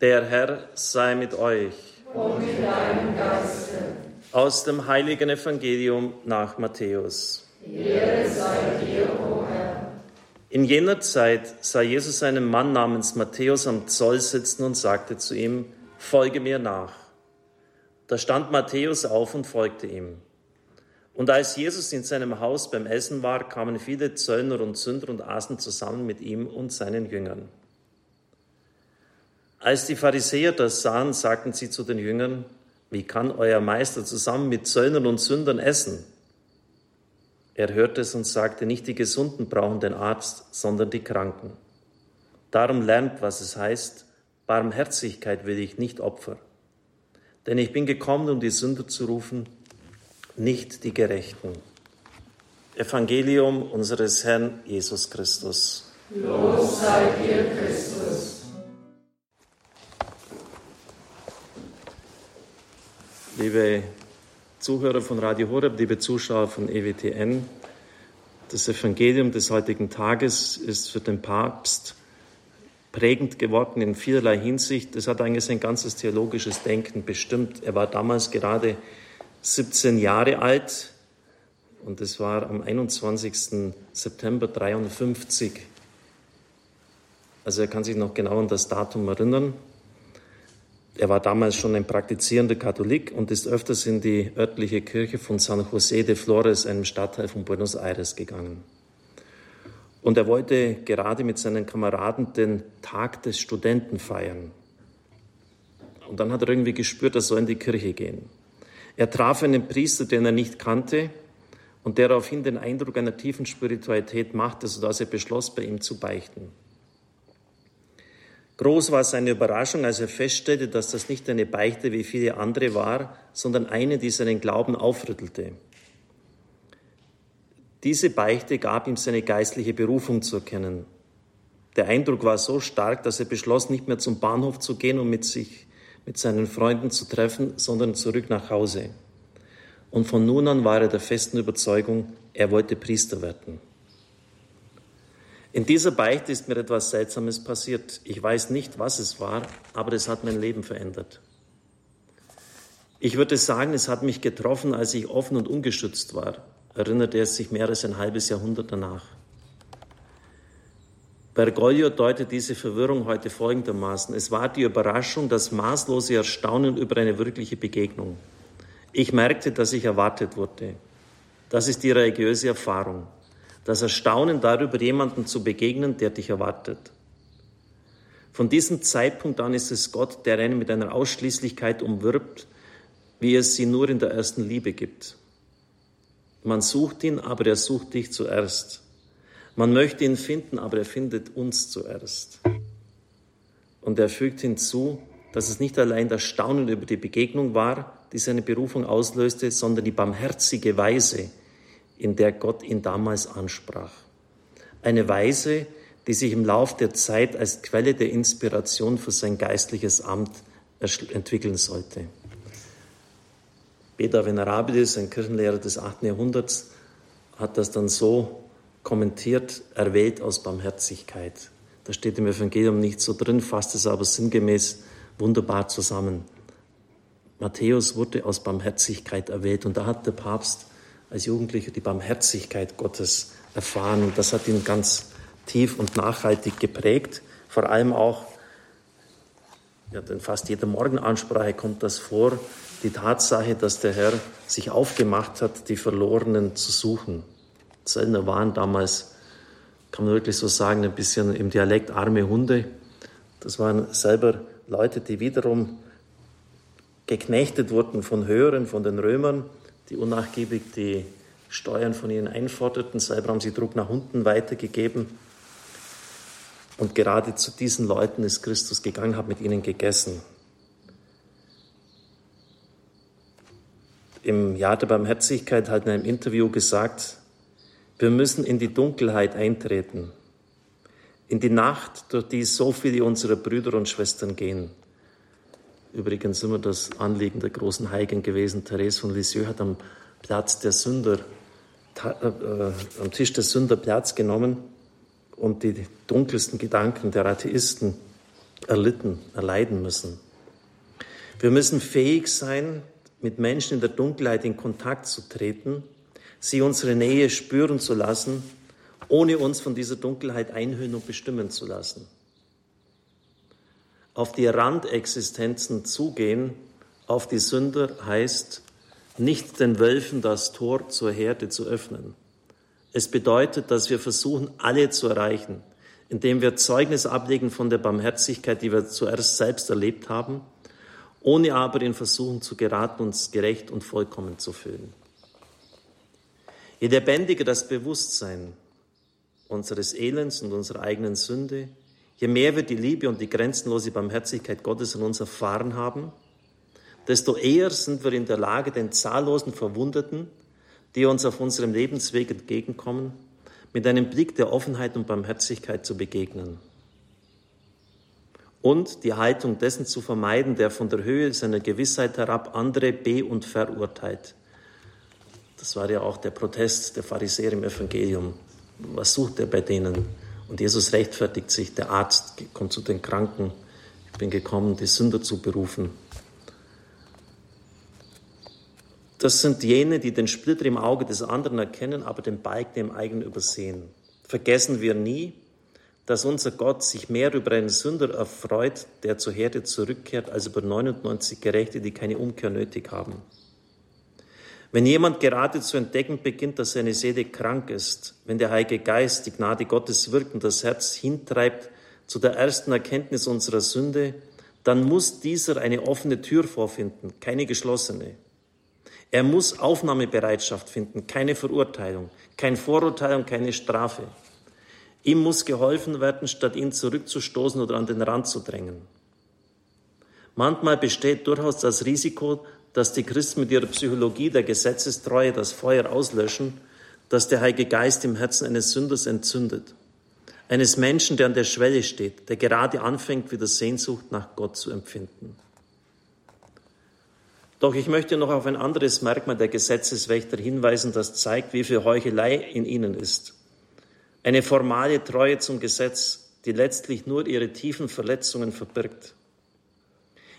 Der Herr sei mit euch. Und mit deinem Geiste. Aus dem heiligen Evangelium nach Matthäus. Ehre sei dir, o Herr. In jener Zeit sah Jesus einen Mann namens Matthäus am Zoll sitzen und sagte zu ihm, Folge mir nach. Da stand Matthäus auf und folgte ihm. Und als Jesus in seinem Haus beim Essen war, kamen viele Zöllner und Sünder und aßen zusammen mit ihm und seinen Jüngern. Als die Pharisäer das sahen, sagten sie zu den Jüngern, wie kann euer Meister zusammen mit Zöllnern und Sündern essen? Er hörte es und sagte, nicht die Gesunden brauchen den Arzt, sondern die Kranken. Darum lernt, was es heißt, Barmherzigkeit will ich nicht Opfer. Denn ich bin gekommen, um die Sünder zu rufen, nicht die Gerechten. Evangelium unseres Herrn Jesus Christus. Los sei dir, Christus. Liebe Zuhörer von Radio Horeb, liebe Zuschauer von EWTN, das Evangelium des heutigen Tages ist für den Papst prägend geworden in vielerlei Hinsicht. Es hat eigentlich sein ganzes theologisches Denken bestimmt. Er war damals gerade 17 Jahre alt und es war am 21. September 53. Also er kann sich noch genau an das Datum erinnern. Er war damals schon ein praktizierender Katholik und ist öfters in die örtliche Kirche von San José de Flores, einem Stadtteil von Buenos Aires, gegangen. Und er wollte gerade mit seinen Kameraden den Tag des Studenten feiern. Und dann hat er irgendwie gespürt, er soll in die Kirche gehen. Er traf einen Priester, den er nicht kannte und der auf ihn den Eindruck einer tiefen Spiritualität machte, sodass er beschloss, bei ihm zu beichten. Groß war seine Überraschung, als er feststellte, dass das nicht eine Beichte wie viele andere war, sondern eine, die seinen Glauben aufrüttelte. Diese Beichte gab ihm seine geistliche Berufung zu erkennen. Der Eindruck war so stark, dass er beschloss, nicht mehr zum Bahnhof zu gehen und mit sich, mit seinen Freunden zu treffen, sondern zurück nach Hause. Und von nun an war er der festen Überzeugung, er wollte Priester werden. In dieser Beichte ist mir etwas Seltsames passiert. Ich weiß nicht, was es war, aber es hat mein Leben verändert. Ich würde sagen, es hat mich getroffen, als ich offen und ungeschützt war, erinnerte er sich mehr als ein halbes Jahrhundert danach. Bergoglio deutet diese Verwirrung heute folgendermaßen. Es war die Überraschung, das maßlose Erstaunen über eine wirkliche Begegnung. Ich merkte, dass ich erwartet wurde. Das ist die religiöse Erfahrung das Erstaunen darüber, jemanden zu begegnen, der dich erwartet. Von diesem Zeitpunkt an ist es Gott, der einen mit einer Ausschließlichkeit umwirbt, wie es sie nur in der ersten Liebe gibt. Man sucht ihn, aber er sucht dich zuerst. Man möchte ihn finden, aber er findet uns zuerst. Und er fügt hinzu, dass es nicht allein das Staunen über die Begegnung war, die seine Berufung auslöste, sondern die barmherzige Weise, in der Gott ihn damals ansprach. Eine Weise, die sich im Lauf der Zeit als Quelle der Inspiration für sein geistliches Amt entwickeln sollte. Beda Venerabilis, ein Kirchenlehrer des 8. Jahrhunderts, hat das dann so kommentiert, erwählt aus Barmherzigkeit. Da steht im Evangelium nicht so drin, fasst es aber sinngemäß wunderbar zusammen. Matthäus wurde aus Barmherzigkeit erwählt und da hat der Papst als Jugendlicher die Barmherzigkeit Gottes erfahren. Und das hat ihn ganz tief und nachhaltig geprägt. Vor allem auch, ja, in fast jeder Morgenansprache kommt das vor, die Tatsache, dass der Herr sich aufgemacht hat, die Verlorenen zu suchen. Zöllner waren damals, kann man wirklich so sagen, ein bisschen im Dialekt arme Hunde. Das waren selber Leute, die wiederum geknechtet wurden von Höheren, von den Römern die unnachgiebig die Steuern von ihnen einforderten. Selber haben sie Druck nach unten weitergegeben. Und gerade zu diesen Leuten ist Christus gegangen, hat mit ihnen gegessen. Im Jahr der Barmherzigkeit hat er in einem Interview gesagt, wir müssen in die Dunkelheit eintreten, in die Nacht, durch die so viele unserer Brüder und Schwestern gehen. Übrigens immer das Anliegen der großen Heiligen gewesen. Therese von Lisieux hat am Platz der Sünder, äh, äh, am Tisch der Sünder Platz genommen und die dunkelsten Gedanken der Atheisten erlitten, erleiden müssen. Wir müssen fähig sein, mit Menschen in der Dunkelheit in Kontakt zu treten, sie unsere Nähe spüren zu lassen, ohne uns von dieser Dunkelheit einhüllen und bestimmen zu lassen. Auf die Randexistenzen zugehen, auf die Sünder heißt, nicht den Wölfen das Tor zur Herde zu öffnen. Es bedeutet, dass wir versuchen, alle zu erreichen, indem wir Zeugnis ablegen von der Barmherzigkeit, die wir zuerst selbst erlebt haben, ohne aber in Versuchen zu geraten, uns gerecht und vollkommen zu fühlen. Je lebendiger das Bewusstsein unseres Elends und unserer eigenen Sünde, je mehr wir die Liebe und die grenzenlose Barmherzigkeit Gottes in uns erfahren haben, desto eher sind wir in der Lage, den zahllosen Verwundeten, die uns auf unserem Lebensweg entgegenkommen, mit einem Blick der Offenheit und Barmherzigkeit zu begegnen. Und die Haltung dessen zu vermeiden, der von der Höhe seiner Gewissheit herab andere be- und verurteilt. Das war ja auch der Protest der Pharisäer im Evangelium. Was sucht er bei denen? Und Jesus rechtfertigt sich. Der Arzt kommt zu den Kranken. Ich bin gekommen, die Sünder zu berufen. Das sind jene, die den Splitter im Auge des anderen erkennen, aber den Balken im eigenen übersehen. Vergessen wir nie, dass unser Gott sich mehr über einen Sünder erfreut, der zur Herde zurückkehrt, als über 99 Gerechte, die keine Umkehr nötig haben. Wenn jemand gerade zu entdecken beginnt, dass seine Seele krank ist, wenn der Heilige Geist, die Gnade Gottes wirkt und das Herz hintreibt zu der ersten Erkenntnis unserer Sünde, dann muss dieser eine offene Tür vorfinden, keine geschlossene. Er muss Aufnahmebereitschaft finden, keine Verurteilung, kein Vorurteil und keine Strafe. Ihm muss geholfen werden, statt ihn zurückzustoßen oder an den Rand zu drängen. Manchmal besteht durchaus das Risiko, dass die Christen mit ihrer Psychologie der Gesetzestreue das Feuer auslöschen, das der Heilige Geist im Herzen eines Sünders entzündet. Eines Menschen, der an der Schwelle steht, der gerade anfängt, wieder Sehnsucht nach Gott zu empfinden. Doch ich möchte noch auf ein anderes Merkmal der Gesetzeswächter hinweisen, das zeigt, wie viel Heuchelei in ihnen ist. Eine formale Treue zum Gesetz, die letztlich nur ihre tiefen Verletzungen verbirgt.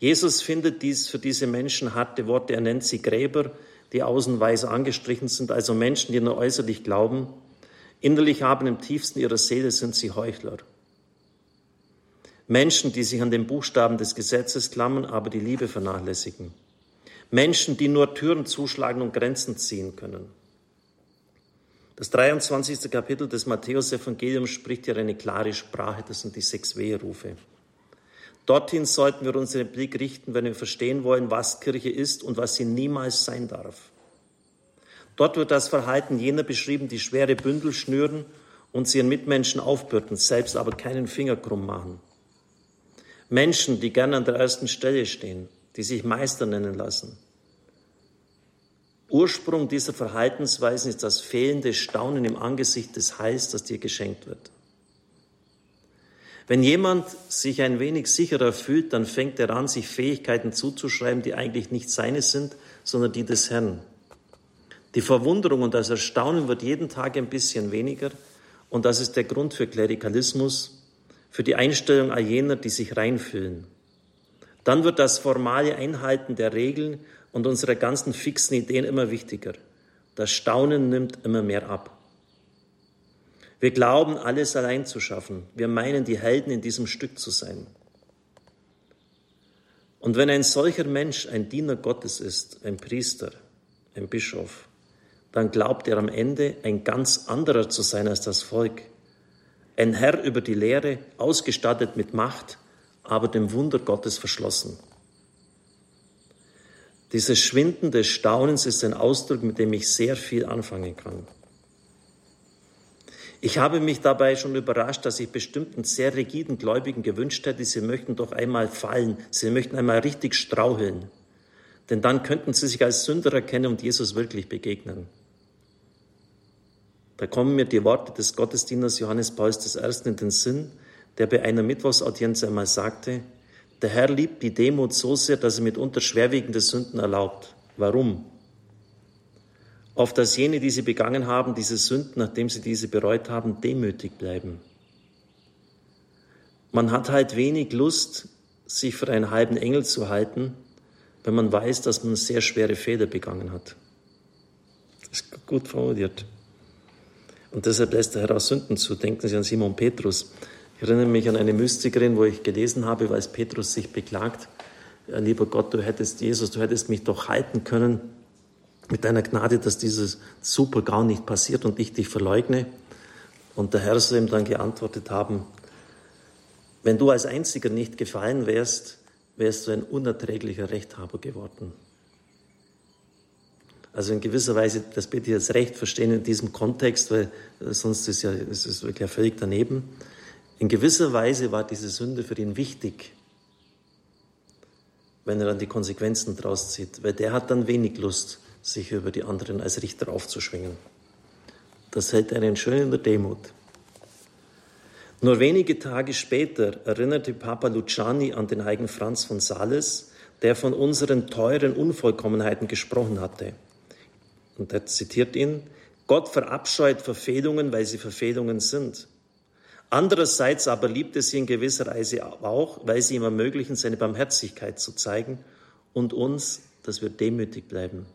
Jesus findet dies für diese Menschen harte Worte. Er nennt sie Gräber, die außenweise angestrichen sind, also Menschen, die nur äußerlich glauben. Innerlich haben im tiefsten ihrer Seele sind sie Heuchler. Menschen, die sich an den Buchstaben des Gesetzes klammern, aber die Liebe vernachlässigen. Menschen, die nur Türen zuschlagen und Grenzen ziehen können. Das 23. Kapitel des Matthäus-Evangeliums spricht hier eine klare Sprache, das sind die sechs Weherufe. Dorthin sollten wir unseren Blick richten, wenn wir verstehen wollen, was Kirche ist und was sie niemals sein darf. Dort wird das Verhalten jener beschrieben, die schwere Bündel schnüren und sie ihren Mitmenschen aufbürden, selbst aber keinen Finger krumm machen. Menschen, die gern an der ersten Stelle stehen, die sich Meister nennen lassen. Ursprung dieser Verhaltensweisen ist das fehlende Staunen im Angesicht des Heils, das dir geschenkt wird. Wenn jemand sich ein wenig sicherer fühlt, dann fängt er an, sich Fähigkeiten zuzuschreiben, die eigentlich nicht seine sind, sondern die des Herrn. Die Verwunderung und das Erstaunen wird jeden Tag ein bisschen weniger und das ist der Grund für Klerikalismus, für die Einstellung all jener, die sich reinfühlen. Dann wird das formale Einhalten der Regeln und unserer ganzen fixen Ideen immer wichtiger. Das Staunen nimmt immer mehr ab. Wir glauben, alles allein zu schaffen. Wir meinen, die Helden in diesem Stück zu sein. Und wenn ein solcher Mensch ein Diener Gottes ist, ein Priester, ein Bischof, dann glaubt er am Ende ein ganz anderer zu sein als das Volk. Ein Herr über die Lehre, ausgestattet mit Macht, aber dem Wunder Gottes verschlossen. Dieses Schwinden des Staunens ist ein Ausdruck, mit dem ich sehr viel anfangen kann. Ich habe mich dabei schon überrascht, dass ich bestimmten sehr rigiden Gläubigen gewünscht hätte, sie möchten doch einmal fallen, sie möchten einmal richtig straucheln. Denn dann könnten sie sich als Sünder erkennen und Jesus wirklich begegnen. Da kommen mir die Worte des Gottesdieners Johannes Pauls I. in den Sinn, der bei einer Mittwochsaudienz einmal sagte, der Herr liebt die Demut so sehr, dass er mitunter schwerwiegende Sünden erlaubt. Warum? Auf dass jene, die sie begangen haben, diese Sünden, nachdem sie diese bereut haben, demütig bleiben. Man hat halt wenig Lust, sich für einen halben Engel zu halten, wenn man weiß, dass man sehr schwere Fehler begangen hat. Das ist gut formuliert. Und deshalb lässt der Herr auch Sünden zu. Denken Sie an Simon Petrus. Ich erinnere mich an eine Mystikerin, wo ich gelesen habe, als Petrus sich beklagt, lieber Gott, du hättest Jesus, du hättest mich doch halten können mit deiner Gnade, dass dieses super gar nicht passiert und ich dich verleugne. Und der Herr soll ihm dann geantwortet haben, wenn du als Einziger nicht gefallen wärst, wärst du ein unerträglicher Rechthaber geworden. Also in gewisser Weise, das bitte ich jetzt recht verstehen in diesem Kontext, weil sonst ist ja, es ist wirklich völlig daneben. In gewisser Weise war diese Sünde für ihn wichtig, wenn er dann die Konsequenzen draus zieht, weil der hat dann wenig Lust, sich über die anderen als Richter aufzuschwingen. Das hält einen schön in der Demut. Nur wenige Tage später erinnerte Papa Luciani an den heiligen Franz von Sales, der von unseren teuren Unvollkommenheiten gesprochen hatte. Und er zitiert ihn, Gott verabscheut Verfehlungen, weil sie Verfehlungen sind. Andererseits aber liebt es sie in gewisser Weise auch, weil sie ihm ermöglichen, seine Barmherzigkeit zu zeigen und uns, dass wir demütig bleiben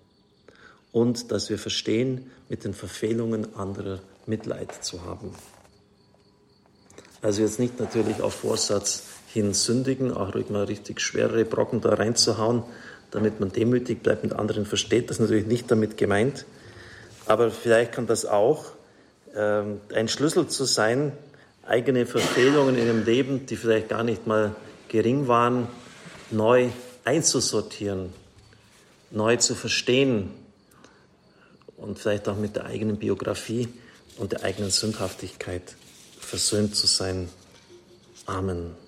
und dass wir verstehen, mit den Verfehlungen anderer Mitleid zu haben. Also jetzt nicht natürlich auf Vorsatz hin sündigen, auch ruhig mal richtig schwere Brocken da reinzuhauen, damit man demütig bleibt und anderen versteht. Das ist natürlich nicht damit gemeint. Aber vielleicht kann das auch ähm, ein Schlüssel zu sein, eigene Verfehlungen in dem Leben, die vielleicht gar nicht mal gering waren, neu einzusortieren, neu zu verstehen und vielleicht auch mit der eigenen Biografie und der eigenen Sündhaftigkeit versöhnt zu sein. Amen.